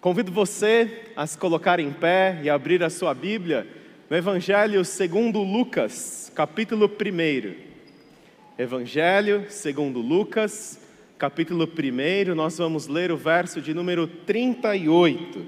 Convido você a se colocar em pé e abrir a sua Bíblia no Evangelho segundo Lucas, capítulo 1. Evangelho segundo Lucas, capítulo 1, nós vamos ler o verso de número 38.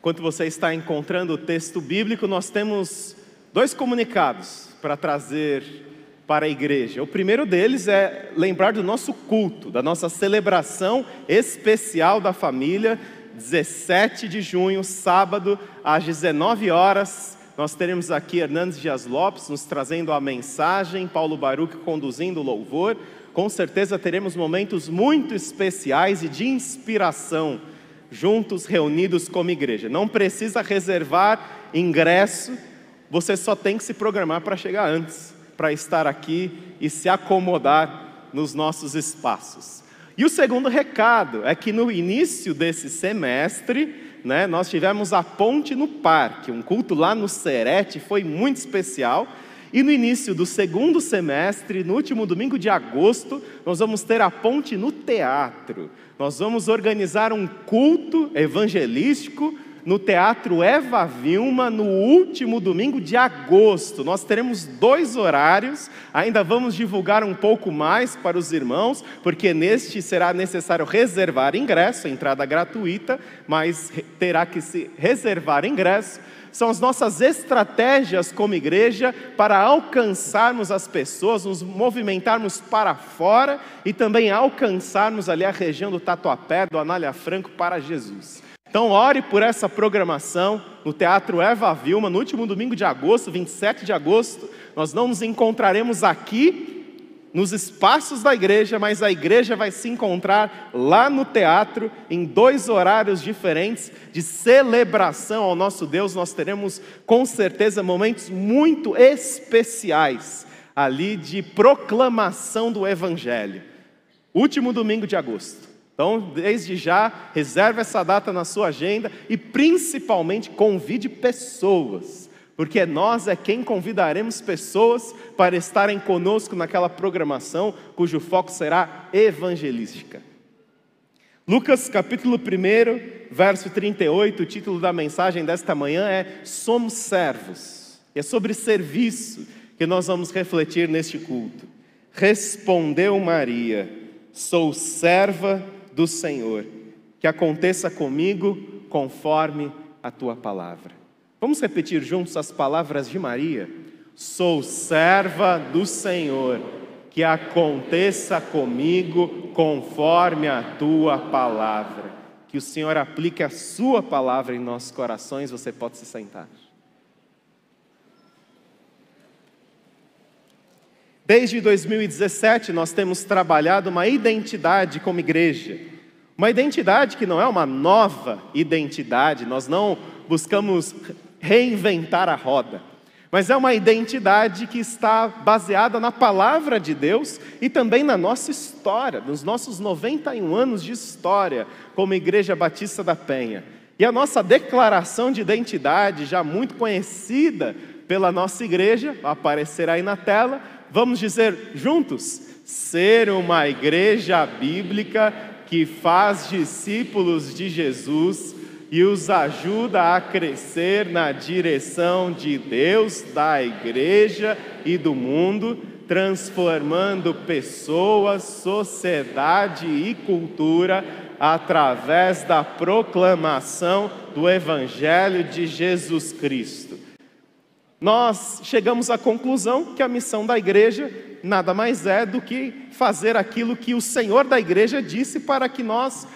Enquanto você está encontrando o texto bíblico, nós temos dois comunicados para trazer para a igreja. O primeiro deles é lembrar do nosso culto, da nossa celebração especial da família, 17 de junho, sábado, às 19 horas. Nós teremos aqui Hernandes Dias Lopes nos trazendo a mensagem, Paulo Baruch conduzindo o louvor. Com certeza teremos momentos muito especiais e de inspiração juntos, reunidos como igreja. Não precisa reservar ingresso, você só tem que se programar para chegar antes para estar aqui e se acomodar nos nossos espaços. E o segundo recado é que no início desse semestre, né, nós tivemos a ponte no parque, um culto lá no Serete, foi muito especial. E no início do segundo semestre, no último domingo de agosto, nós vamos ter a ponte no teatro. Nós vamos organizar um culto evangelístico no Teatro Eva Vilma no último domingo de agosto. Nós teremos dois horários, ainda vamos divulgar um pouco mais para os irmãos, porque neste será necessário reservar ingresso, entrada gratuita, mas terá que se reservar ingresso. São as nossas estratégias como igreja para alcançarmos as pessoas, nos movimentarmos para fora e também alcançarmos ali a região do Tatuapé, do Anália Franco para Jesus. Então, ore por essa programação no Teatro Eva Vilma, no último domingo de agosto, 27 de agosto. Nós não nos encontraremos aqui nos espaços da igreja, mas a igreja vai se encontrar lá no teatro, em dois horários diferentes de celebração ao nosso Deus. Nós teremos com certeza momentos muito especiais ali de proclamação do Evangelho. Último domingo de agosto. Então, desde já, reserve essa data na sua agenda e principalmente convide pessoas, porque nós é quem convidaremos pessoas para estarem conosco naquela programação cujo foco será evangelística. Lucas capítulo 1, verso 38, o título da mensagem desta manhã é Somos servos. É sobre serviço que nós vamos refletir neste culto. Respondeu Maria: Sou serva do Senhor, que aconteça comigo conforme a tua palavra. Vamos repetir juntos as palavras de Maria? Sou serva do Senhor, que aconteça comigo conforme a tua palavra. Que o Senhor aplique a sua palavra em nossos corações, você pode se sentar. Desde 2017, nós temos trabalhado uma identidade como igreja. Uma identidade que não é uma nova identidade, nós não buscamos reinventar a roda, mas é uma identidade que está baseada na palavra de Deus e também na nossa história, nos nossos 91 anos de história como Igreja Batista da Penha. E a nossa declaração de identidade, já muito conhecida pela nossa igreja, vai aparecer aí na tela, vamos dizer juntos: ser uma igreja bíblica que faz discípulos de Jesus e os ajuda a crescer na direção de Deus, da igreja e do mundo, transformando pessoas, sociedade e cultura através da proclamação do Evangelho de Jesus Cristo nós chegamos à conclusão que a missão da igreja nada mais é do que fazer aquilo que o Senhor da igreja disse para que nós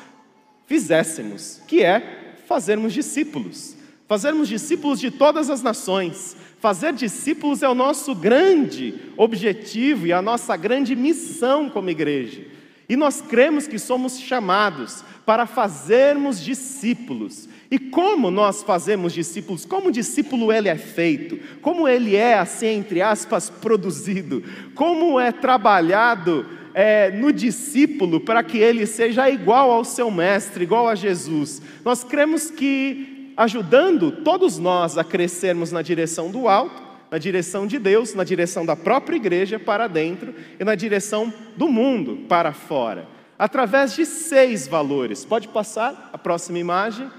fizéssemos, que é fazermos discípulos. Fazermos discípulos de todas as nações. Fazer discípulos é o nosso grande objetivo e a nossa grande missão como igreja. E nós cremos que somos chamados para fazermos discípulos. E como nós fazemos discípulos? Como o discípulo ele é feito? Como ele é, assim, entre aspas, produzido? Como é trabalhado é, no discípulo para que ele seja igual ao seu mestre, igual a Jesus? Nós cremos que ajudando todos nós a crescermos na direção do alto, na direção de Deus, na direção da própria igreja para dentro e na direção do mundo para fora. através de seis valores. Pode passar a próxima imagem?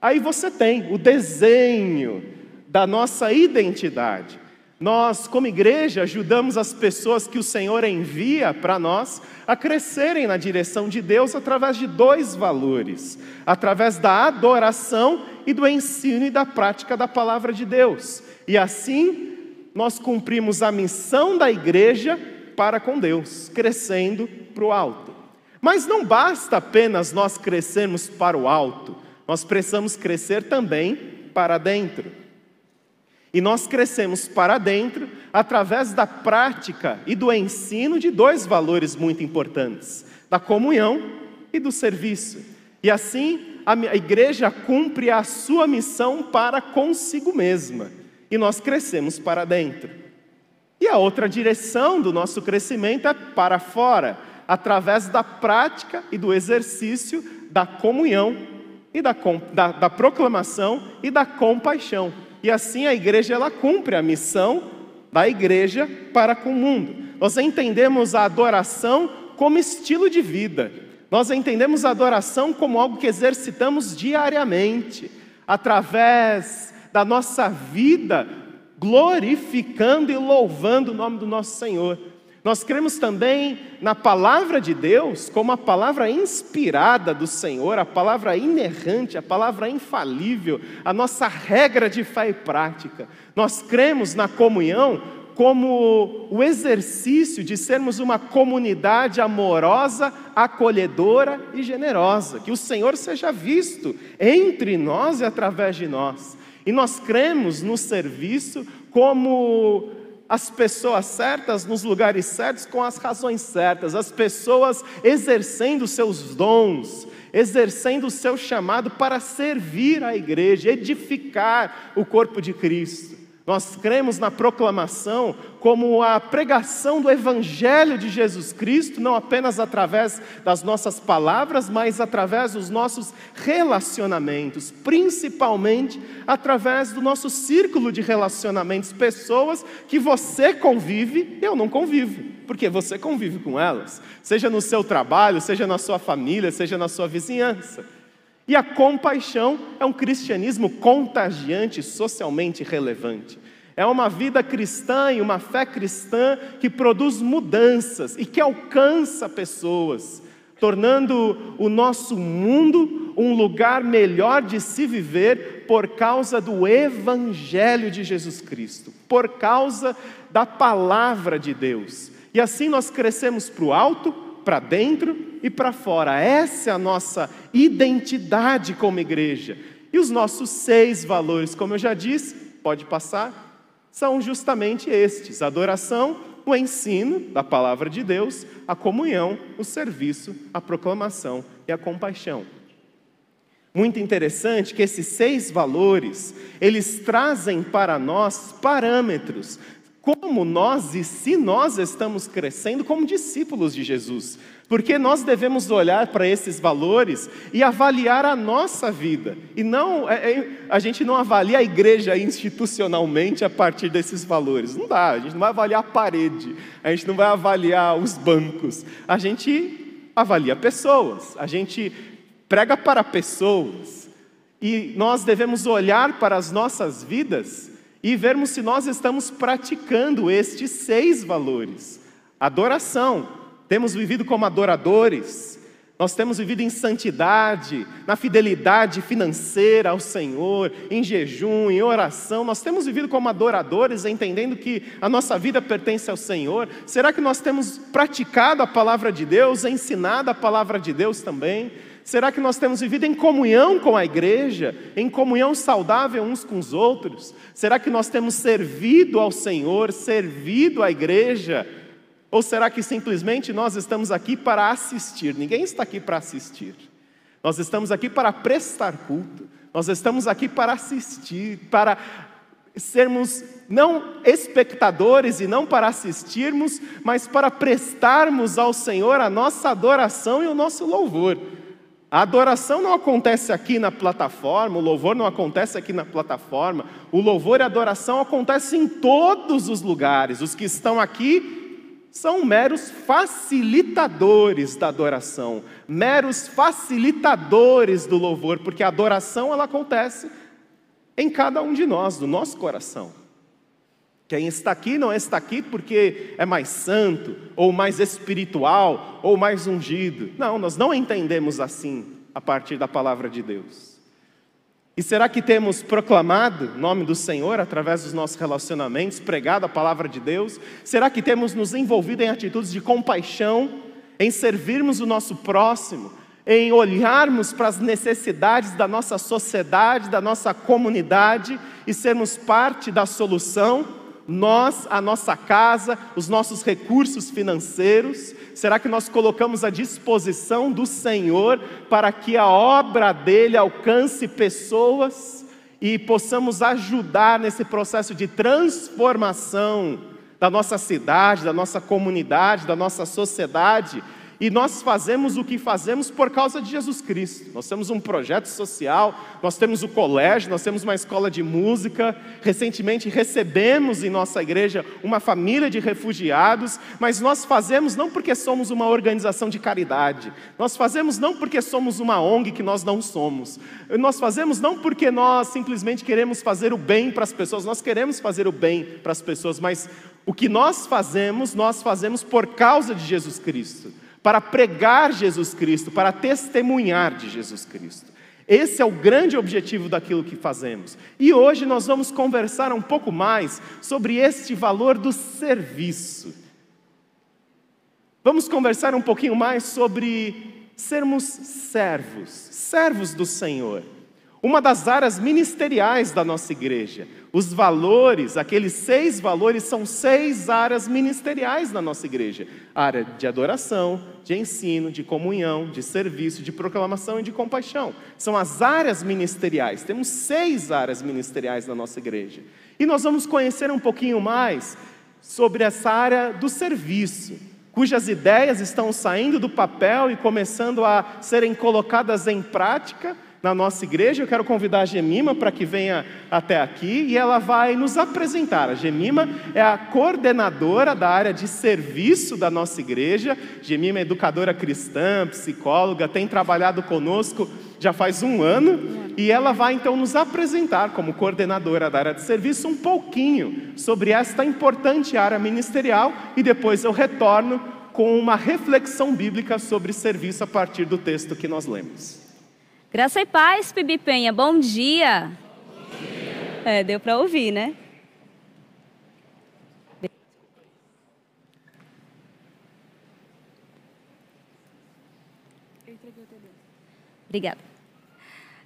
Aí você tem o desenho da nossa identidade. Nós, como igreja, ajudamos as pessoas que o Senhor envia para nós a crescerem na direção de Deus através de dois valores: através da adoração e do ensino e da prática da palavra de Deus. E assim, nós cumprimos a missão da igreja para com Deus, crescendo para o alto. Mas não basta apenas nós crescermos para o alto, nós precisamos crescer também para dentro. E nós crescemos para dentro através da prática e do ensino de dois valores muito importantes: da comunhão e do serviço. E assim, a igreja cumpre a sua missão para consigo mesma, e nós crescemos para dentro. E a outra direção do nosso crescimento é para fora, através da prática e do exercício da comunhão e da, da, da proclamação e da compaixão. E assim a igreja ela cumpre a missão da igreja para com o mundo. Nós entendemos a adoração como estilo de vida. Nós entendemos a adoração como algo que exercitamos diariamente, através da nossa vida, glorificando e louvando o nome do nosso Senhor. Nós cremos também na palavra de Deus como a palavra inspirada do Senhor, a palavra inerrante, a palavra infalível, a nossa regra de fé e prática. Nós cremos na comunhão como o exercício de sermos uma comunidade amorosa, acolhedora e generosa, que o Senhor seja visto entre nós e através de nós. E nós cremos no serviço como as pessoas certas nos lugares certos com as razões certas, as pessoas exercendo seus dons, exercendo o seu chamado para servir a igreja, edificar o corpo de Cristo. Nós cremos na proclamação como a pregação do Evangelho de Jesus Cristo, não apenas através das nossas palavras, mas através dos nossos relacionamentos, principalmente através do nosso círculo de relacionamentos, pessoas que você convive eu não convivo, porque você convive com elas, seja no seu trabalho, seja na sua família, seja na sua vizinhança. E a compaixão é um cristianismo contagiante, socialmente relevante. É uma vida cristã e uma fé cristã que produz mudanças e que alcança pessoas, tornando o nosso mundo um lugar melhor de se viver por causa do Evangelho de Jesus Cristo, por causa da palavra de Deus. E assim nós crescemos para o alto, para dentro e para fora. Essa é a nossa identidade como igreja. E os nossos seis valores, como eu já disse, pode passar, são justamente estes: adoração, o ensino da palavra de Deus, a comunhão, o serviço, a proclamação e a compaixão. Muito interessante que esses seis valores, eles trazem para nós parâmetros como nós e se nós estamos crescendo como discípulos de Jesus. Porque nós devemos olhar para esses valores e avaliar a nossa vida. E não, é, é, a gente não avalia a igreja institucionalmente a partir desses valores. Não dá, a gente não vai avaliar a parede, a gente não vai avaliar os bancos. A gente avalia pessoas, a gente prega para pessoas. E nós devemos olhar para as nossas vidas e vermos se nós estamos praticando estes seis valores. Adoração, temos vivido como adoradores, nós temos vivido em santidade, na fidelidade financeira ao Senhor, em jejum, em oração. Nós temos vivido como adoradores, entendendo que a nossa vida pertence ao Senhor. Será que nós temos praticado a palavra de Deus, ensinado a palavra de Deus também? Será que nós temos vivido em comunhão com a igreja, em comunhão saudável uns com os outros? Será que nós temos servido ao Senhor, servido à igreja? Ou será que simplesmente nós estamos aqui para assistir? Ninguém está aqui para assistir. Nós estamos aqui para prestar culto. Nós estamos aqui para assistir, para sermos não espectadores e não para assistirmos, mas para prestarmos ao Senhor a nossa adoração e o nosso louvor. A adoração não acontece aqui na plataforma, o louvor não acontece aqui na plataforma, o louvor e a adoração acontecem em todos os lugares. Os que estão aqui são meros facilitadores da adoração, meros facilitadores do louvor, porque a adoração ela acontece em cada um de nós, do nosso coração. Quem está aqui não está aqui porque é mais santo, ou mais espiritual, ou mais ungido. Não, nós não entendemos assim a partir da palavra de Deus. E será que temos proclamado o nome do Senhor através dos nossos relacionamentos, pregado a palavra de Deus? Será que temos nos envolvido em atitudes de compaixão, em servirmos o nosso próximo, em olharmos para as necessidades da nossa sociedade, da nossa comunidade e sermos parte da solução? Nós, a nossa casa, os nossos recursos financeiros? Será que nós colocamos à disposição do Senhor para que a obra dele alcance pessoas e possamos ajudar nesse processo de transformação da nossa cidade, da nossa comunidade, da nossa sociedade? E nós fazemos o que fazemos por causa de Jesus Cristo. Nós temos um projeto social, nós temos o colégio, nós temos uma escola de música. Recentemente recebemos em nossa igreja uma família de refugiados, mas nós fazemos não porque somos uma organização de caridade, nós fazemos não porque somos uma ONG que nós não somos, nós fazemos não porque nós simplesmente queremos fazer o bem para as pessoas, nós queremos fazer o bem para as pessoas, mas o que nós fazemos, nós fazemos por causa de Jesus Cristo para pregar Jesus Cristo, para testemunhar de Jesus Cristo. Esse é o grande objetivo daquilo que fazemos. E hoje nós vamos conversar um pouco mais sobre este valor do serviço. Vamos conversar um pouquinho mais sobre sermos servos, servos do Senhor. Uma das áreas ministeriais da nossa igreja. Os valores, aqueles seis valores, são seis áreas ministeriais da nossa igreja: área de adoração, de ensino, de comunhão, de serviço, de proclamação e de compaixão. São as áreas ministeriais. Temos seis áreas ministeriais na nossa igreja. E nós vamos conhecer um pouquinho mais sobre essa área do serviço, cujas ideias estão saindo do papel e começando a serem colocadas em prática na nossa igreja. Eu quero convidar a Gemima para que venha até aqui e ela vai nos apresentar. A Gemima é a coordenadora da área de serviço da nossa igreja. Gemima é educadora cristã, psicóloga, tem trabalhado conosco já faz um ano e ela vai então nos apresentar, como coordenadora da área de serviço, um pouquinho sobre esta importante área ministerial e depois eu retorno com uma reflexão bíblica sobre serviço a partir do texto que nós lemos. Graça e paz, Pibi Penha, bom dia. Bom dia. É, deu para ouvir, né? Obrigada.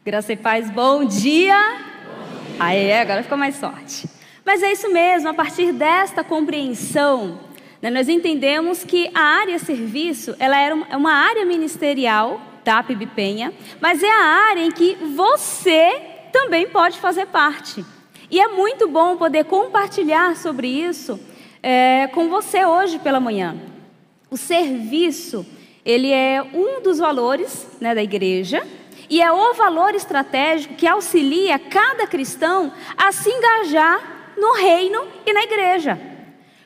Graça e paz, bom dia. Bom dia. Aí, agora ficou mais sorte. Mas é isso mesmo, a partir desta compreensão, né, nós entendemos que a área serviço, ela era uma área ministerial tá, PIB Penha, mas é a área em que você também pode fazer parte. E é muito bom poder compartilhar sobre isso é, com você hoje pela manhã. O serviço, ele é um dos valores né, da igreja e é o valor estratégico que auxilia cada cristão a se engajar no reino e na igreja.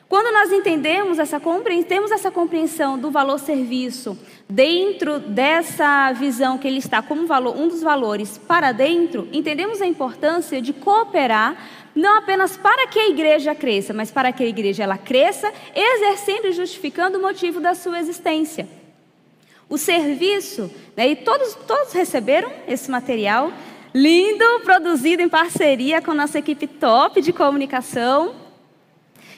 Quando nós entendemos essa temos essa compreensão do valor serviço dentro dessa visão que ele está como valor, um dos valores para dentro, entendemos a importância de cooperar não apenas para que a igreja cresça, mas para que a igreja ela cresça, exercendo e justificando o motivo da sua existência. O serviço, né, e todos, todos receberam esse material lindo, produzido em parceria com nossa equipe top de comunicação.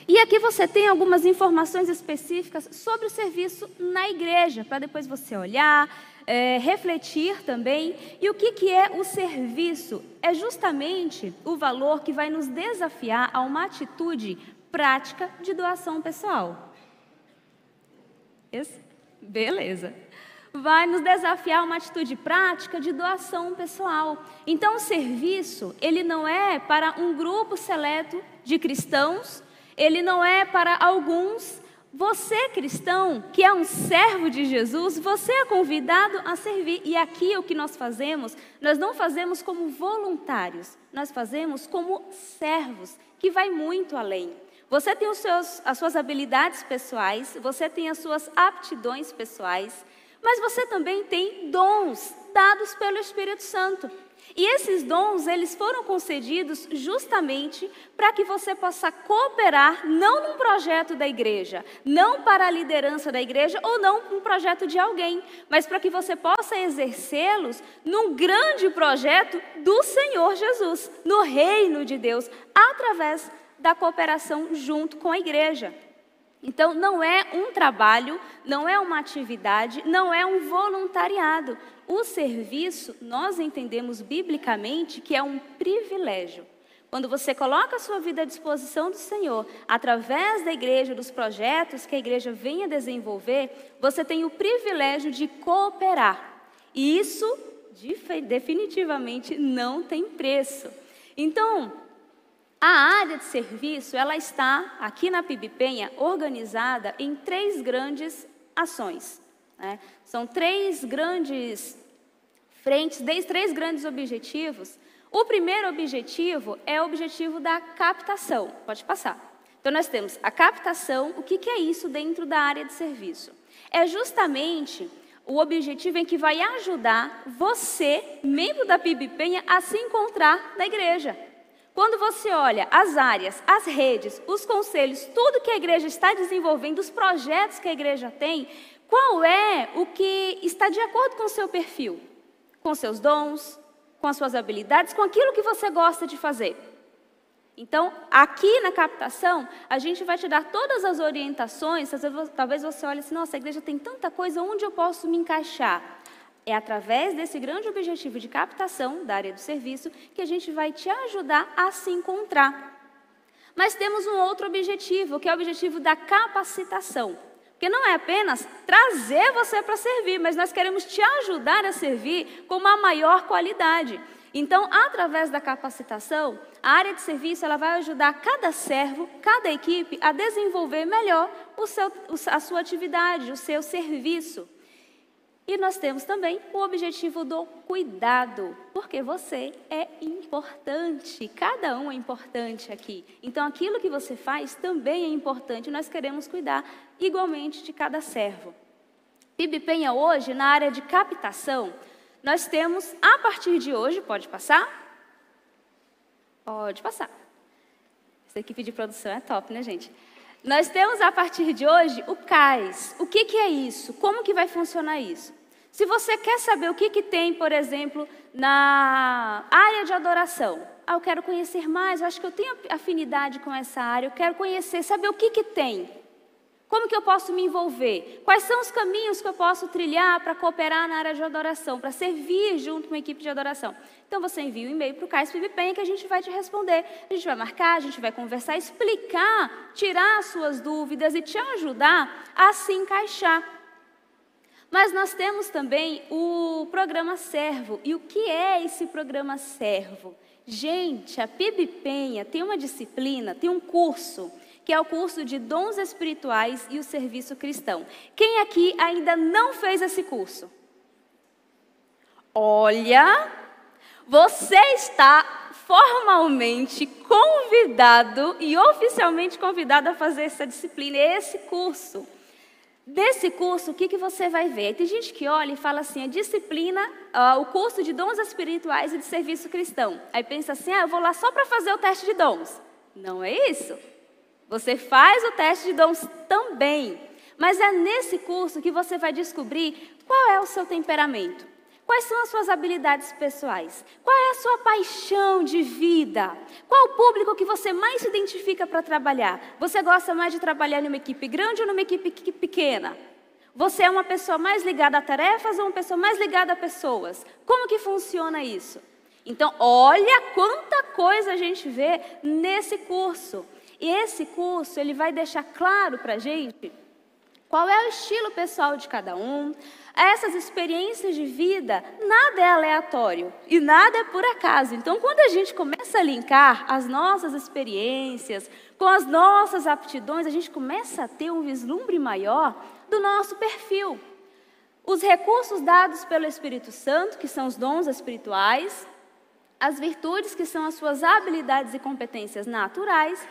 E aqui você tem algumas informações específicas sobre o serviço na igreja, para depois você olhar, é, refletir também. E o que, que é o serviço? É justamente o valor que vai nos desafiar a uma atitude prática de doação pessoal. Esse? Beleza vai nos desafiar uma atitude prática de doação pessoal. Então, o serviço, ele não é para um grupo seleto de cristãos ele não é para alguns. Você, cristão, que é um servo de Jesus, você é convidado a servir. E aqui o que nós fazemos, nós não fazemos como voluntários, nós fazemos como servos, que vai muito além. Você tem seus, as suas habilidades pessoais, você tem as suas aptidões pessoais, mas você também tem dons dados pelo Espírito Santo. E esses dons, eles foram concedidos justamente para que você possa cooperar não num projeto da igreja, não para a liderança da igreja ou não num projeto de alguém, mas para que você possa exercê-los num grande projeto do Senhor Jesus, no reino de Deus, através da cooperação junto com a igreja. Então, não é um trabalho, não é uma atividade, não é um voluntariado. O serviço, nós entendemos biblicamente que é um privilégio. Quando você coloca a sua vida à disposição do Senhor, através da igreja, dos projetos que a igreja venha desenvolver, você tem o privilégio de cooperar. E isso definitivamente não tem preço. Então, a área de serviço, ela está aqui na PIB Penha organizada em três grandes ações. Né? São três grandes frentes, três grandes objetivos. O primeiro objetivo é o objetivo da captação. Pode passar. Então, nós temos a captação. O que, que é isso dentro da área de serviço? É justamente o objetivo em que vai ajudar você, membro da PIB Penha, a se encontrar na igreja. Quando você olha as áreas, as redes, os conselhos, tudo que a igreja está desenvolvendo, os projetos que a igreja tem, qual é o que está de acordo com o seu perfil? Com seus dons, com as suas habilidades, com aquilo que você gosta de fazer. Então, aqui na captação, a gente vai te dar todas as orientações. Talvez você olhe assim: nossa, a igreja tem tanta coisa, onde eu posso me encaixar? É através desse grande objetivo de captação da área do serviço que a gente vai te ajudar a se encontrar. Mas temos um outro objetivo, que é o objetivo da capacitação. Porque não é apenas trazer você para servir, mas nós queremos te ajudar a servir com uma maior qualidade. Então, através da capacitação, a área de serviço ela vai ajudar cada servo, cada equipe a desenvolver melhor o seu, a sua atividade, o seu serviço. E nós temos também o objetivo do cuidado, porque você é importante, cada um é importante aqui. Então, aquilo que você faz também é importante, nós queremos cuidar igualmente de cada servo. PIB Penha hoje, na área de captação, nós temos, a partir de hoje, pode passar? Pode passar. Essa equipe de produção é top, né, gente? Nós temos a partir de hoje o CAIS. O que, que é isso? Como que vai funcionar isso? Se você quer saber o que, que tem, por exemplo, na área de adoração, ah, eu quero conhecer mais, eu acho que eu tenho afinidade com essa área, eu quero conhecer, saber o que, que tem. Como que eu posso me envolver? Quais são os caminhos que eu posso trilhar para cooperar na área de adoração, para servir junto com uma equipe de adoração? Então você envia um e-mail para o Cais PIBPEN que a gente vai te responder. A gente vai marcar, a gente vai conversar, explicar, tirar as suas dúvidas e te ajudar a se encaixar. Mas nós temos também o programa Servo. E o que é esse programa Servo? Gente, a PIB Penha tem uma disciplina, tem um curso, que é o curso de Dons Espirituais e o Serviço Cristão. Quem aqui ainda não fez esse curso? Olha, você está formalmente convidado e oficialmente convidado a fazer essa disciplina, esse curso. Desse curso, o que, que você vai ver? Tem gente que olha e fala assim, a disciplina, uh, o curso de dons espirituais e de serviço cristão. Aí pensa assim, ah, eu vou lá só para fazer o teste de dons. Não é isso. Você faz o teste de dons também. Mas é nesse curso que você vai descobrir qual é o seu temperamento. Quais são as suas habilidades pessoais? Qual é a sua paixão de vida? Qual o público que você mais se identifica para trabalhar? Você gosta mais de trabalhar numa equipe grande ou numa equipe pequena? Você é uma pessoa mais ligada a tarefas ou uma pessoa mais ligada a pessoas? Como que funciona isso? Então, olha quanta coisa a gente vê nesse curso. E esse curso, ele vai deixar claro para a gente qual é o estilo pessoal de cada um, essas experiências de vida, nada é aleatório e nada é por acaso. Então, quando a gente começa a linkar as nossas experiências com as nossas aptidões, a gente começa a ter um vislumbre maior do nosso perfil. Os recursos dados pelo Espírito Santo, que são os dons espirituais, as virtudes, que são as suas habilidades e competências naturais,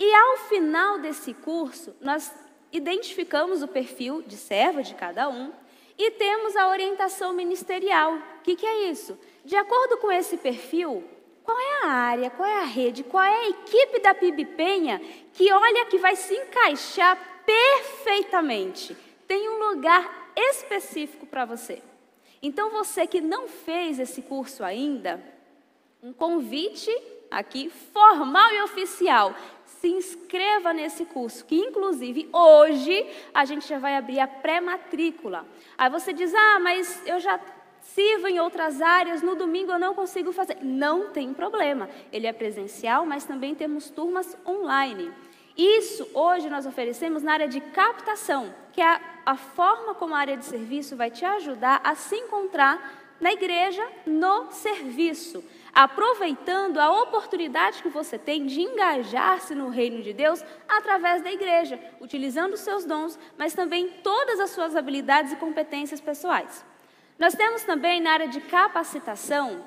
E ao final desse curso, nós identificamos o perfil de serva de cada um e temos a orientação ministerial. O que, que é isso? De acordo com esse perfil, qual é a área, qual é a rede, qual é a equipe da PIB Penha que olha que vai se encaixar perfeitamente? Tem um lugar específico para você. Então, você que não fez esse curso ainda, um convite aqui formal e oficial. Se inscreva nesse curso, que inclusive hoje a gente já vai abrir a pré-matrícula. Aí você diz: "Ah, mas eu já sirvo em outras áreas, no domingo eu não consigo fazer". Não tem problema. Ele é presencial, mas também temos turmas online. Isso hoje nós oferecemos na área de captação, que é a, a forma como a área de serviço vai te ajudar a se encontrar na igreja, no serviço aproveitando a oportunidade que você tem de engajar-se no reino de Deus através da igreja, utilizando os seus dons, mas também todas as suas habilidades e competências pessoais. Nós temos também na área de capacitação,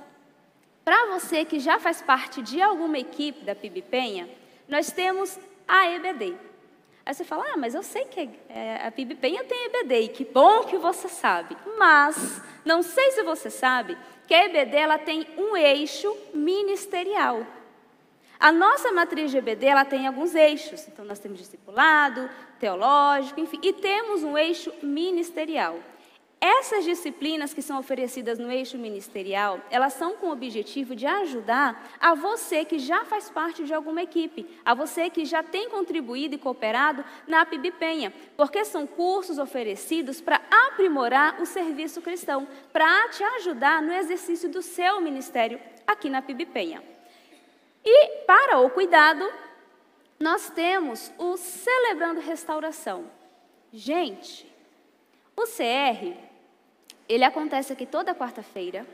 para você que já faz parte de alguma equipe da PIB Penha, nós temos a EBD. Aí você fala, ah, mas eu sei que é, a PIB Penha tem EBD, e que bom que você sabe. Mas, não sei se você sabe, que a EBD ela tem um eixo ministerial. A nossa matriz de EBD ela tem alguns eixos. Então, nós temos discipulado, teológico, enfim, e temos um eixo ministerial. Essas disciplinas que são oferecidas no eixo ministerial, elas são com o objetivo de ajudar a você que já faz parte de alguma equipe, a você que já tem contribuído e cooperado na PIB Penha, porque são cursos oferecidos para aprimorar o serviço cristão, para te ajudar no exercício do seu ministério aqui na PIB Penha. E para o cuidado, nós temos o Celebrando Restauração. Gente, o CR ele acontece aqui toda quarta-feira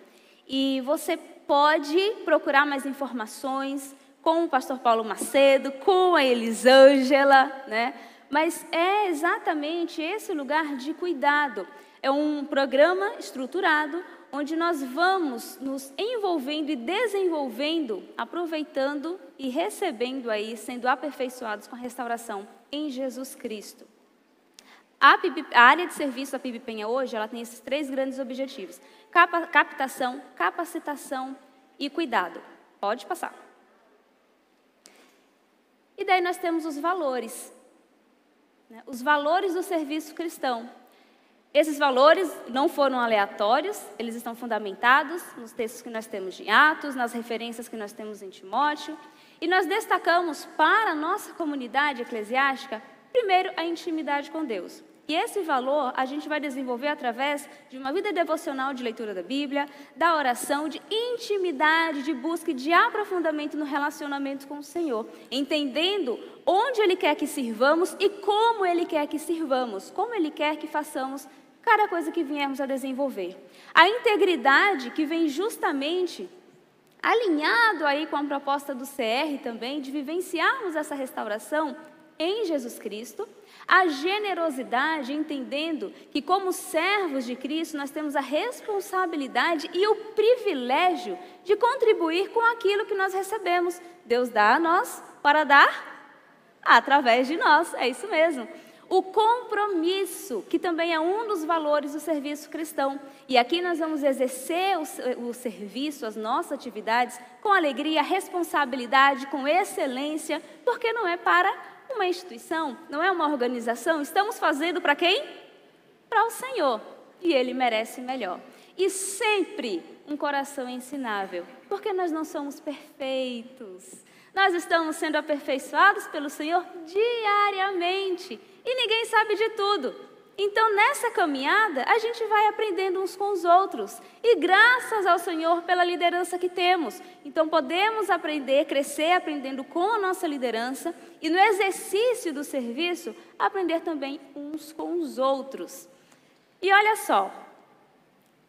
e você pode procurar mais informações com o pastor Paulo Macedo, com a Elisângela, né? Mas é exatamente esse lugar de cuidado. É um programa estruturado onde nós vamos nos envolvendo e desenvolvendo, aproveitando e recebendo aí, sendo aperfeiçoados com a restauração em Jesus Cristo. A, PIB, a, área de serviço da PIB Penha hoje, ela tem esses três grandes objetivos: Capa, captação, capacitação e cuidado. Pode passar. E daí nós temos os valores, né? os valores do serviço cristão. Esses valores não foram aleatórios, eles estão fundamentados nos textos que nós temos de Atos, nas referências que nós temos em Timóteo, e nós destacamos para a nossa comunidade eclesiástica, primeiro, a intimidade com Deus. E esse valor a gente vai desenvolver através de uma vida devocional de leitura da Bíblia, da oração, de intimidade, de busca e de aprofundamento no relacionamento com o Senhor, entendendo onde Ele quer que sirvamos e como Ele quer que sirvamos, como Ele quer que façamos cada coisa que viemos a desenvolver. A integridade que vem justamente alinhado aí com a proposta do CR também, de vivenciarmos essa restauração em Jesus Cristo a generosidade, entendendo que, como servos de Cristo, nós temos a responsabilidade e o privilégio de contribuir com aquilo que nós recebemos. Deus dá a nós para dar através de nós, é isso mesmo. O compromisso, que também é um dos valores do serviço cristão. E aqui nós vamos exercer o, o serviço, as nossas atividades, com alegria, responsabilidade, com excelência, porque não é para uma instituição, não é uma organização, estamos fazendo para quem? Para o Senhor. E Ele merece melhor. E sempre um coração ensinável, porque nós não somos perfeitos. Nós estamos sendo aperfeiçoados pelo Senhor diariamente. E ninguém sabe de tudo. Então, nessa caminhada, a gente vai aprendendo uns com os outros. E graças ao Senhor pela liderança que temos. Então, podemos aprender, crescer aprendendo com a nossa liderança. E no exercício do serviço, aprender também uns com os outros. E olha só,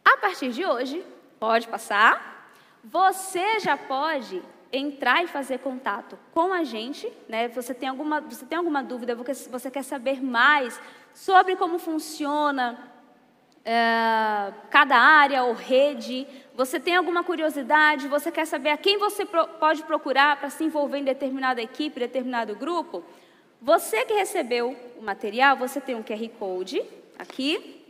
a partir de hoje, pode passar, você já pode entrar e fazer contato com a gente, né? Você tem alguma, você tem alguma dúvida, você quer saber mais sobre como funciona é, cada área ou rede, você tem alguma curiosidade, você quer saber a quem você pro, pode procurar para se envolver em determinada equipe, determinado grupo, você que recebeu o material, você tem um QR Code aqui,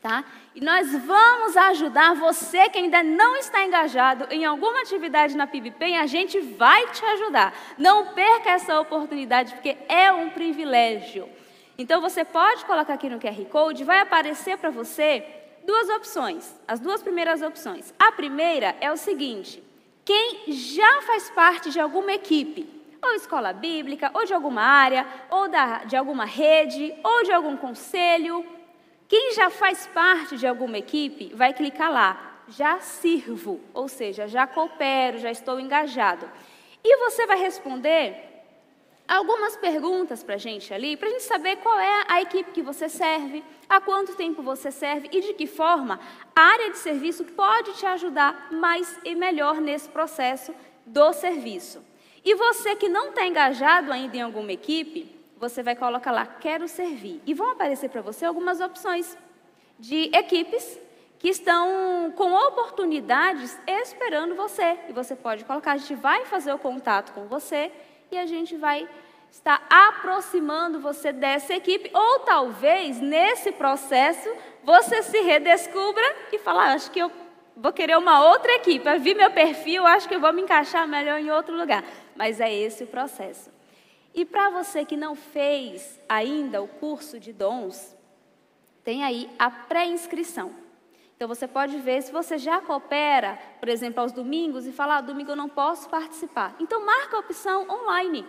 tá? E nós vamos ajudar você que ainda não está engajado em alguma atividade na PibPen, a gente vai te ajudar. Não perca essa oportunidade, porque é um privilégio. Então você pode colocar aqui no QR Code, vai aparecer para você duas opções, as duas primeiras opções. A primeira é o seguinte: quem já faz parte de alguma equipe, ou escola bíblica, ou de alguma área, ou da, de alguma rede, ou de algum conselho, quem já faz parte de alguma equipe vai clicar lá, já sirvo, ou seja, já coopero, já estou engajado. E você vai responder algumas perguntas para a gente ali, para a gente saber qual é a equipe que você serve, há quanto tempo você serve e de que forma a área de serviço pode te ajudar mais e melhor nesse processo do serviço. E você que não está engajado ainda em alguma equipe, você vai colocar lá, quero servir. E vão aparecer para você algumas opções de equipes que estão com oportunidades esperando você. E você pode colocar, a gente vai fazer o contato com você e a gente vai estar aproximando você dessa equipe. Ou talvez, nesse processo, você se redescubra e falar, ah, acho que eu vou querer uma outra equipe. Eu vi meu perfil, acho que eu vou me encaixar melhor em outro lugar. Mas é esse o processo. E para você que não fez ainda o curso de dons, tem aí a pré-inscrição. Então você pode ver se você já coopera, por exemplo, aos domingos e fala, ah, domingo eu não posso participar. Então marca a opção online.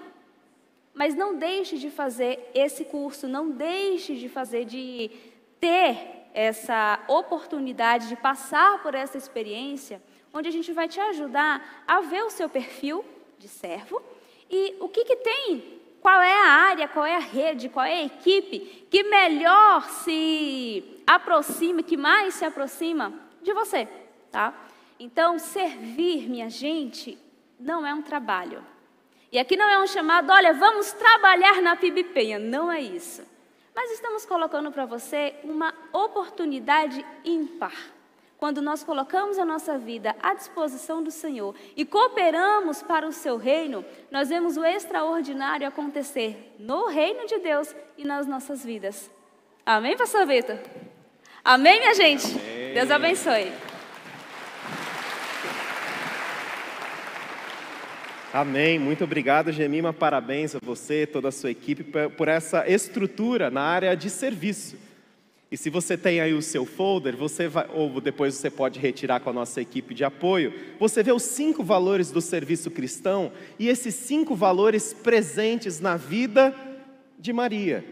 Mas não deixe de fazer esse curso, não deixe de fazer, de ter essa oportunidade de passar por essa experiência, onde a gente vai te ajudar a ver o seu perfil de servo e o que, que tem, qual é a área, qual é a rede, qual é a equipe que melhor se aproxima, que mais se aproxima de você, tá? Então, servir, minha gente, não é um trabalho. E aqui não é um chamado, olha, vamos trabalhar na PIBPenha. Não é isso. Mas estamos colocando para você uma oportunidade ímpar quando nós colocamos a nossa vida à disposição do Senhor e cooperamos para o seu reino, nós vemos o extraordinário acontecer no reino de Deus e nas nossas vidas. Amém, pastor Vitor? Amém, minha gente? Amém. Deus abençoe. Amém. Muito obrigado, Gemima. Parabéns a você, toda a sua equipe, por essa estrutura na área de serviço. E se você tem aí o seu folder, você vai, ou depois você pode retirar com a nossa equipe de apoio, você vê os cinco valores do serviço cristão e esses cinco valores presentes na vida de Maria: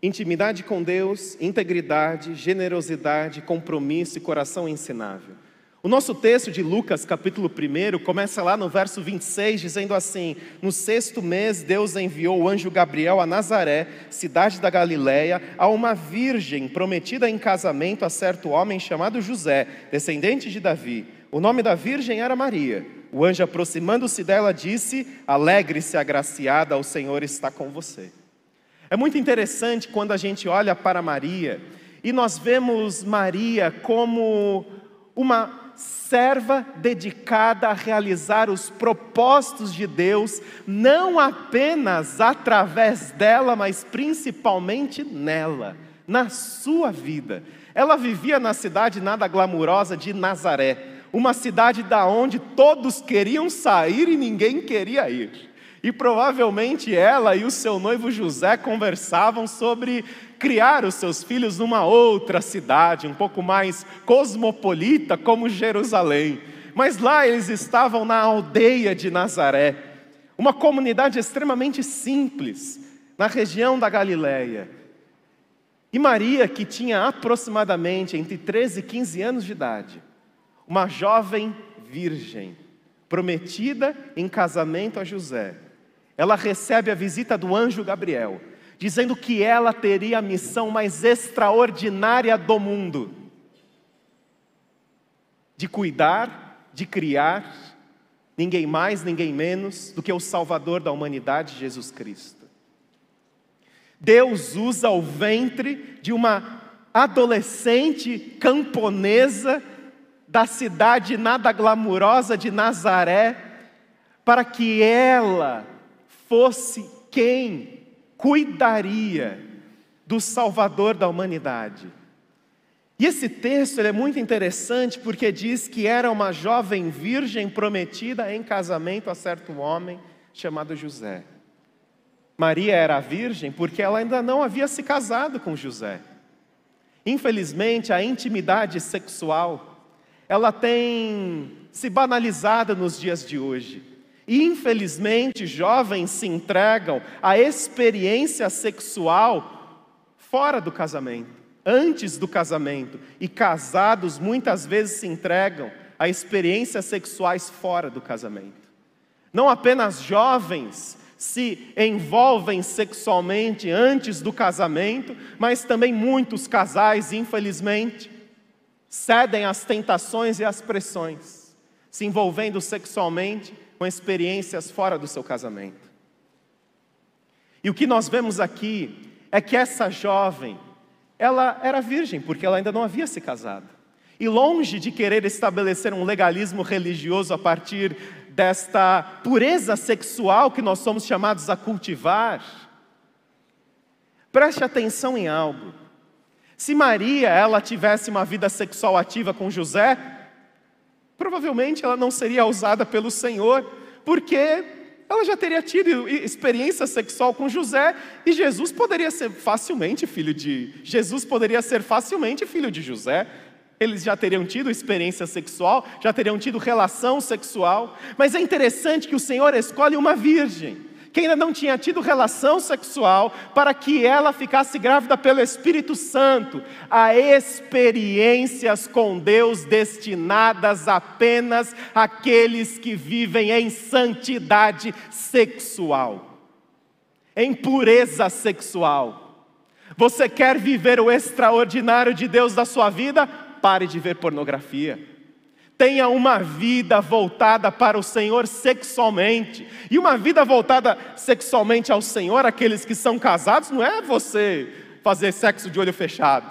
intimidade com Deus, integridade, generosidade, compromisso e coração ensinável. O nosso texto de Lucas, capítulo 1, começa lá no verso 26, dizendo assim: No sexto mês, Deus enviou o anjo Gabriel a Nazaré, cidade da Galiléia, a uma virgem prometida em casamento a certo homem chamado José, descendente de Davi. O nome da virgem era Maria. O anjo, aproximando-se dela, disse: Alegre-se, agraciada, o Senhor está com você. É muito interessante quando a gente olha para Maria e nós vemos Maria como uma serva dedicada a realizar os propósitos de Deus, não apenas através dela, mas principalmente nela, na sua vida. Ela vivia na cidade nada glamurosa de Nazaré, uma cidade da onde todos queriam sair e ninguém queria ir. E provavelmente ela e o seu noivo José conversavam sobre criar os seus filhos numa outra cidade, um pouco mais cosmopolita, como Jerusalém. Mas lá eles estavam na aldeia de Nazaré, uma comunidade extremamente simples, na região da Galileia. E Maria, que tinha aproximadamente entre 13 e 15 anos de idade, uma jovem virgem, prometida em casamento a José, ela recebe a visita do anjo Gabriel dizendo que ela teria a missão mais extraordinária do mundo de cuidar, de criar ninguém mais, ninguém menos do que o Salvador da humanidade, Jesus Cristo. Deus usa o ventre de uma adolescente camponesa da cidade nada glamurosa de Nazaré, para que ela fosse quem cuidaria do Salvador da humanidade. E esse texto é muito interessante porque diz que era uma jovem virgem prometida em casamento a certo homem chamado José. Maria era virgem porque ela ainda não havia se casado com José. Infelizmente, a intimidade sexual, ela tem se banalizado nos dias de hoje. Infelizmente, jovens se entregam à experiência sexual fora do casamento antes do casamento, e casados muitas vezes se entregam a experiências sexuais fora do casamento. Não apenas jovens se envolvem sexualmente antes do casamento, mas também muitos casais, infelizmente, cedem às tentações e às pressões, se envolvendo sexualmente com experiências fora do seu casamento. E o que nós vemos aqui é que essa jovem, ela era virgem, porque ela ainda não havia se casado. E longe de querer estabelecer um legalismo religioso a partir desta pureza sexual que nós somos chamados a cultivar, preste atenção em algo. Se Maria ela tivesse uma vida sexual ativa com José, provavelmente ela não seria usada pelo Senhor, porque ela já teria tido experiência sexual com José e Jesus poderia ser facilmente filho de Jesus poderia ser facilmente filho de José. Eles já teriam tido experiência sexual, já teriam tido relação sexual, mas é interessante que o Senhor escolhe uma virgem que ainda não tinha tido relação sexual, para que ela ficasse grávida pelo Espírito Santo, a experiências com Deus destinadas apenas àqueles que vivem em santidade sexual, em pureza sexual. Você quer viver o extraordinário de Deus da sua vida? Pare de ver pornografia tenha uma vida voltada para o Senhor sexualmente. E uma vida voltada sexualmente ao Senhor, aqueles que são casados, não é você fazer sexo de olho fechado.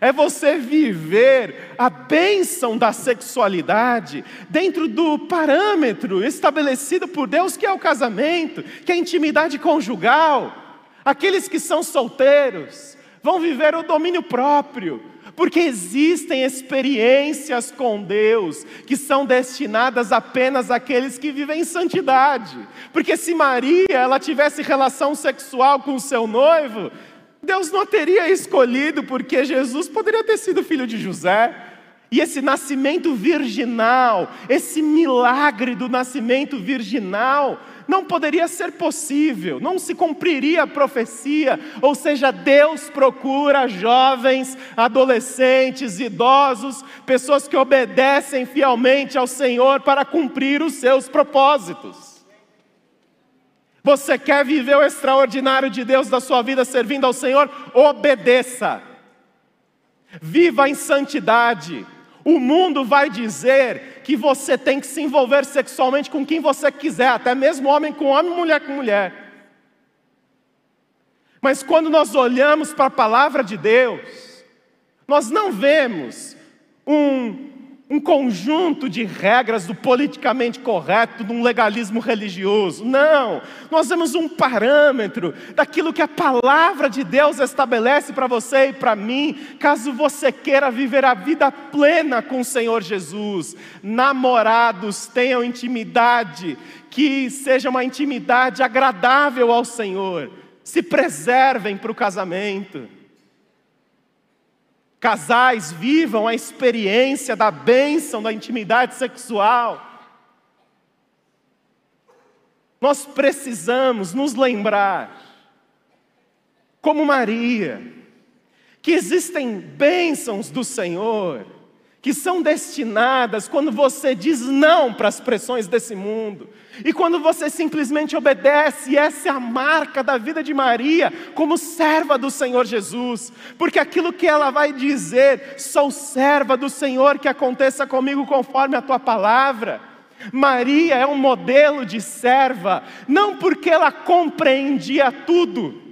É você viver a bênção da sexualidade dentro do parâmetro estabelecido por Deus, que é o casamento, que é a intimidade conjugal. Aqueles que são solteiros vão viver o domínio próprio, porque existem experiências com Deus que são destinadas apenas àqueles que vivem em santidade. Porque se Maria ela tivesse relação sexual com seu noivo, Deus não teria escolhido, porque Jesus poderia ter sido filho de José. E esse nascimento virginal, esse milagre do nascimento virginal, não poderia ser possível, não se cumpriria a profecia, ou seja, Deus procura jovens, adolescentes, idosos, pessoas que obedecem fielmente ao Senhor para cumprir os seus propósitos. Você quer viver o extraordinário de Deus da sua vida servindo ao Senhor? Obedeça. Viva em santidade o mundo vai dizer que você tem que se envolver sexualmente com quem você quiser, até mesmo homem com homem, mulher com mulher. Mas quando nós olhamos para a palavra de Deus, nós não vemos um um conjunto de regras do politicamente correto, de um legalismo religioso. Não, nós temos um parâmetro daquilo que a palavra de Deus estabelece para você e para mim, caso você queira viver a vida plena com o Senhor Jesus. Namorados tenham intimidade, que seja uma intimidade agradável ao Senhor. Se preservem para o casamento. Casais vivam a experiência da bênção da intimidade sexual. Nós precisamos nos lembrar, como Maria, que existem bênçãos do Senhor que são destinadas quando você diz não para as pressões desse mundo, e quando você simplesmente obedece, e essa é a marca da vida de Maria, como serva do Senhor Jesus, porque aquilo que ela vai dizer, sou serva do Senhor, que aconteça comigo conforme a tua palavra. Maria é um modelo de serva, não porque ela compreendia tudo,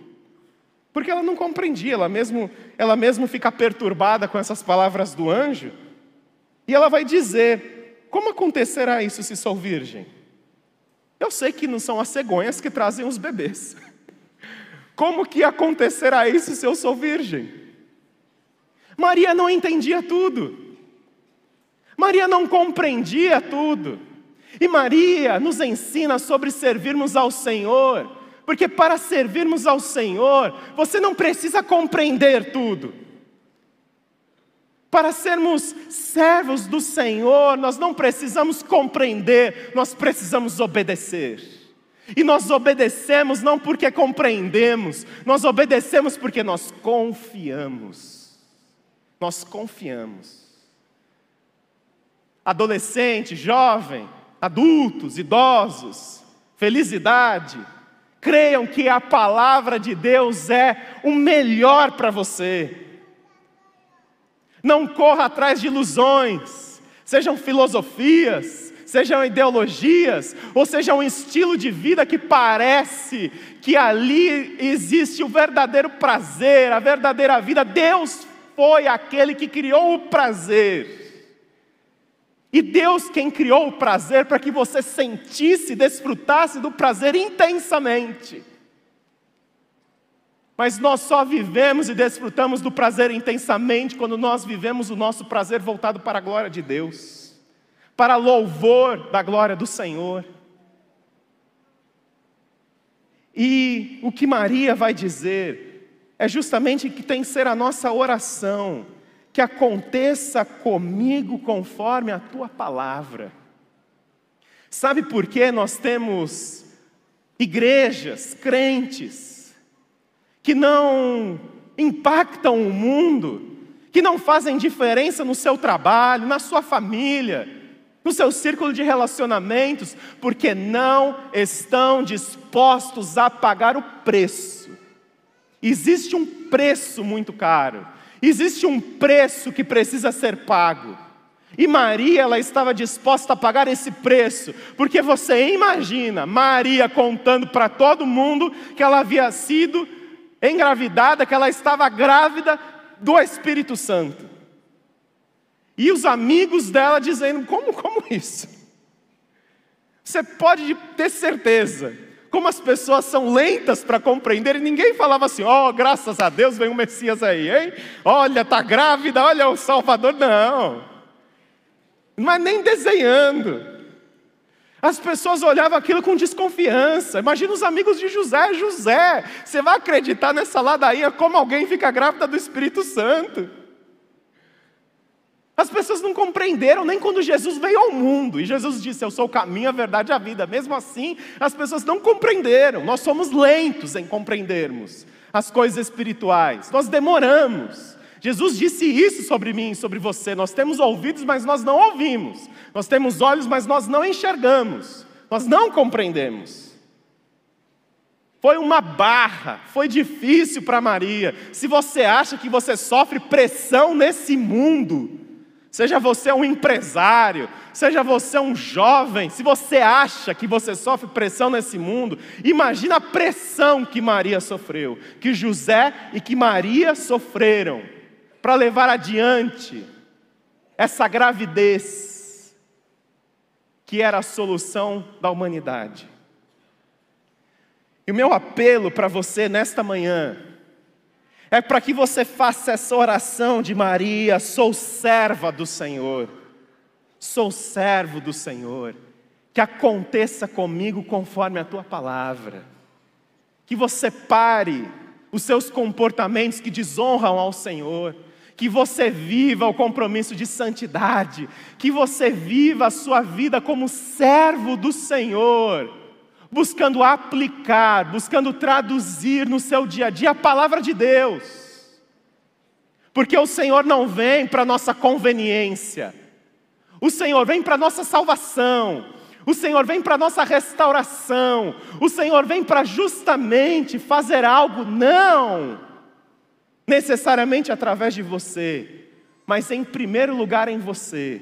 Porque ela não compreendia, ela mesmo, ela mesmo fica perturbada com essas palavras do anjo. E ela vai dizer: Como acontecerá isso se sou virgem? Eu sei que não são as cegonhas que trazem os bebês. Como que acontecerá isso se eu sou virgem? Maria não entendia tudo. Maria não compreendia tudo. E Maria nos ensina sobre servirmos ao Senhor, porque para servirmos ao Senhor, você não precisa compreender tudo. Para sermos servos do Senhor, nós não precisamos compreender, nós precisamos obedecer. E nós obedecemos não porque compreendemos, nós obedecemos porque nós confiamos. Nós confiamos. Adolescente, jovem, adultos, idosos, felicidade, creiam que a palavra de Deus é o melhor para você. Não corra atrás de ilusões, sejam filosofias, sejam ideologias, ou seja um estilo de vida que parece que ali existe o verdadeiro prazer, a verdadeira vida. Deus foi aquele que criou o prazer. E Deus quem criou o prazer para que você sentisse, desfrutasse do prazer intensamente. Mas nós só vivemos e desfrutamos do prazer intensamente quando nós vivemos o nosso prazer voltado para a glória de Deus, para louvor da glória do Senhor. E o que Maria vai dizer é justamente que tem que ser a nossa oração, que aconteça comigo conforme a tua palavra. Sabe por que nós temos igrejas, crentes, que não impactam o mundo, que não fazem diferença no seu trabalho, na sua família, no seu círculo de relacionamentos, porque não estão dispostos a pagar o preço. Existe um preço muito caro, existe um preço que precisa ser pago. E Maria, ela estava disposta a pagar esse preço, porque você imagina Maria contando para todo mundo que ela havia sido engravidada, que ela estava grávida do Espírito Santo. E os amigos dela dizendo: como, como isso? Você pode ter certeza, como as pessoas são lentas para compreender, e ninguém falava assim: ó, oh, graças a Deus vem o Messias aí, hein? Olha, está grávida, olha o Salvador. Não, não é nem desenhando. As pessoas olhavam aquilo com desconfiança. Imagina os amigos de José, José, você vai acreditar nessa ladainha como alguém fica grávida do Espírito Santo? As pessoas não compreenderam nem quando Jesus veio ao mundo. E Jesus disse: Eu sou o caminho, a verdade e a vida. Mesmo assim, as pessoas não compreenderam. Nós somos lentos em compreendermos as coisas espirituais. Nós demoramos. Jesus disse isso sobre mim, sobre você. Nós temos ouvidos, mas nós não ouvimos. Nós temos olhos, mas nós não enxergamos. Nós não compreendemos. Foi uma barra, foi difícil para Maria. Se você acha que você sofre pressão nesse mundo, seja você um empresário, seja você um jovem, se você acha que você sofre pressão nesse mundo, imagina a pressão que Maria sofreu, que José e que Maria sofreram para levar adiante essa gravidez que era a solução da humanidade. E o meu apelo para você nesta manhã é para que você faça essa oração de Maria: sou serva do Senhor, sou servo do Senhor, que aconteça comigo conforme a tua palavra, que você pare os seus comportamentos que desonram ao Senhor, que você viva o compromisso de santidade, que você viva a sua vida como servo do Senhor, buscando aplicar, buscando traduzir no seu dia a dia a palavra de Deus. Porque o Senhor não vem para nossa conveniência. O Senhor vem para nossa salvação. O Senhor vem para nossa restauração. O Senhor vem para justamente fazer algo não necessariamente através de você, mas em primeiro lugar em você.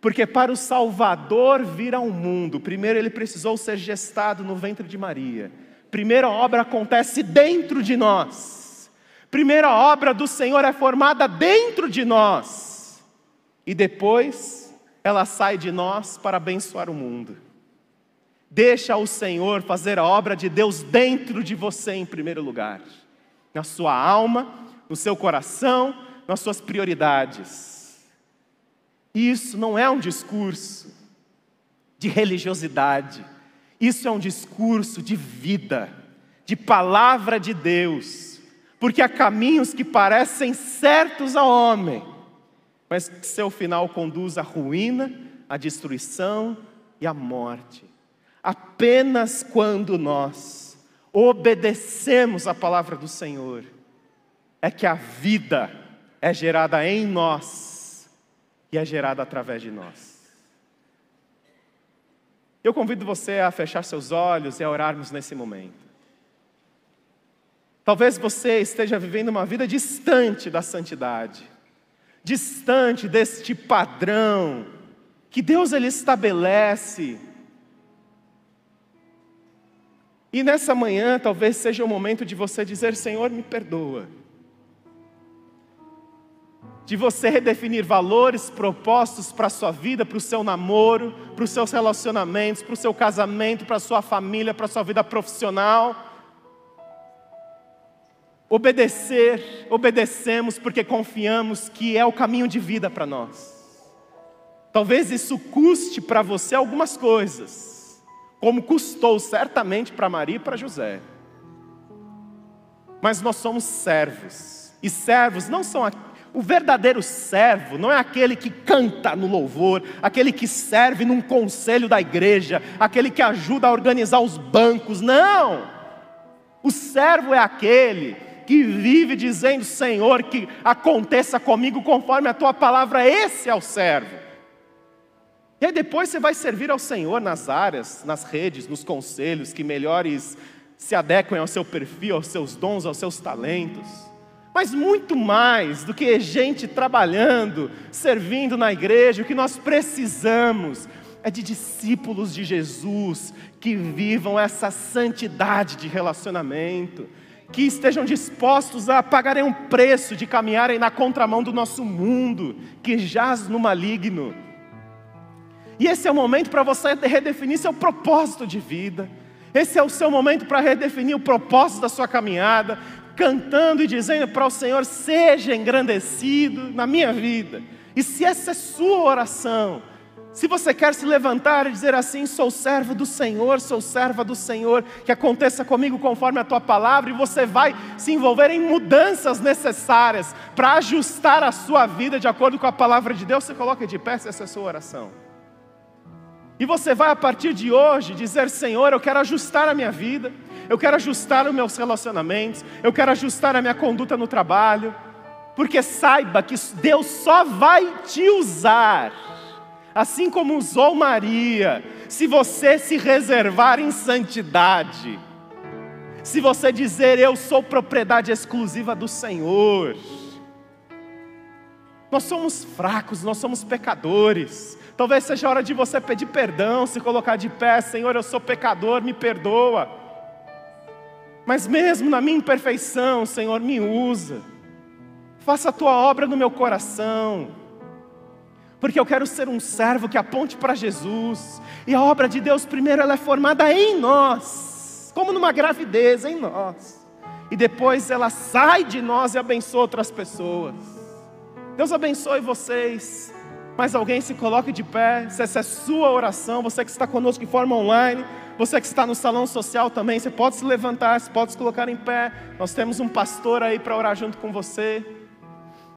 Porque para o Salvador vir ao mundo, primeiro ele precisou ser gestado no ventre de Maria. Primeira obra acontece dentro de nós. Primeira obra do Senhor é formada dentro de nós, e depois ela sai de nós para abençoar o mundo. Deixa o Senhor fazer a obra de Deus dentro de você em primeiro lugar, na sua alma, no seu coração, nas suas prioridades. Isso não é um discurso de religiosidade, isso é um discurso de vida, de palavra de Deus, porque há caminhos que parecem certos ao homem, mas que seu final conduz à ruína, à destruição e à morte. Apenas quando nós obedecemos a palavra do Senhor, é que a vida é gerada em nós e é gerada através de nós. Eu convido você a fechar seus olhos e a orarmos nesse momento. Talvez você esteja vivendo uma vida distante da santidade, distante deste padrão que Deus ele estabelece e nessa manhã talvez seja o momento de você dizer: Senhor, me perdoa. De você redefinir valores, propósitos para a sua vida, para o seu namoro, para os seus relacionamentos, para o seu casamento, para a sua família, para a sua vida profissional. Obedecer, obedecemos porque confiamos que é o caminho de vida para nós. Talvez isso custe para você algumas coisas como custou certamente para Maria e para José. Mas nós somos servos, e servos não são o verdadeiro servo não é aquele que canta no louvor, aquele que serve num conselho da igreja, aquele que ajuda a organizar os bancos, não. O servo é aquele que vive dizendo: Senhor, que aconteça comigo conforme a tua palavra, esse é o servo. E aí depois você vai servir ao Senhor nas áreas, nas redes, nos conselhos que melhores se adequem ao seu perfil, aos seus dons, aos seus talentos. Mas muito mais do que gente trabalhando, servindo na igreja, o que nós precisamos é de discípulos de Jesus que vivam essa santidade de relacionamento, que estejam dispostos a pagarem um preço de caminharem na contramão do nosso mundo, que jaz no maligno e esse é o momento para você redefinir seu propósito de vida. Esse é o seu momento para redefinir o propósito da sua caminhada, cantando e dizendo para o Senhor: seja engrandecido na minha vida. E se essa é sua oração, se você quer se levantar e dizer assim: sou servo do Senhor, sou serva do Senhor, que aconteça comigo conforme a tua palavra, e você vai se envolver em mudanças necessárias para ajustar a sua vida de acordo com a palavra de Deus, você coloca de pé se essa é sua oração. E você vai a partir de hoje dizer: Senhor, eu quero ajustar a minha vida, eu quero ajustar os meus relacionamentos, eu quero ajustar a minha conduta no trabalho, porque saiba que Deus só vai te usar, assim como usou Maria, se você se reservar em santidade, se você dizer: Eu sou propriedade exclusiva do Senhor. Nós somos fracos, nós somos pecadores, Talvez seja hora de você pedir perdão, se colocar de pé, Senhor, eu sou pecador, me perdoa. Mas mesmo na minha imperfeição, Senhor, me usa. Faça a tua obra no meu coração. Porque eu quero ser um servo que aponte para Jesus. E a obra de Deus, primeiro, ela é formada em nós, como numa gravidez em nós. E depois ela sai de nós e abençoa outras pessoas. Deus abençoe vocês mais alguém se coloque de pé, se essa é sua oração, você que está conosco de forma online, você que está no salão social também, você pode se levantar, você pode se colocar em pé. Nós temos um pastor aí para orar junto com você.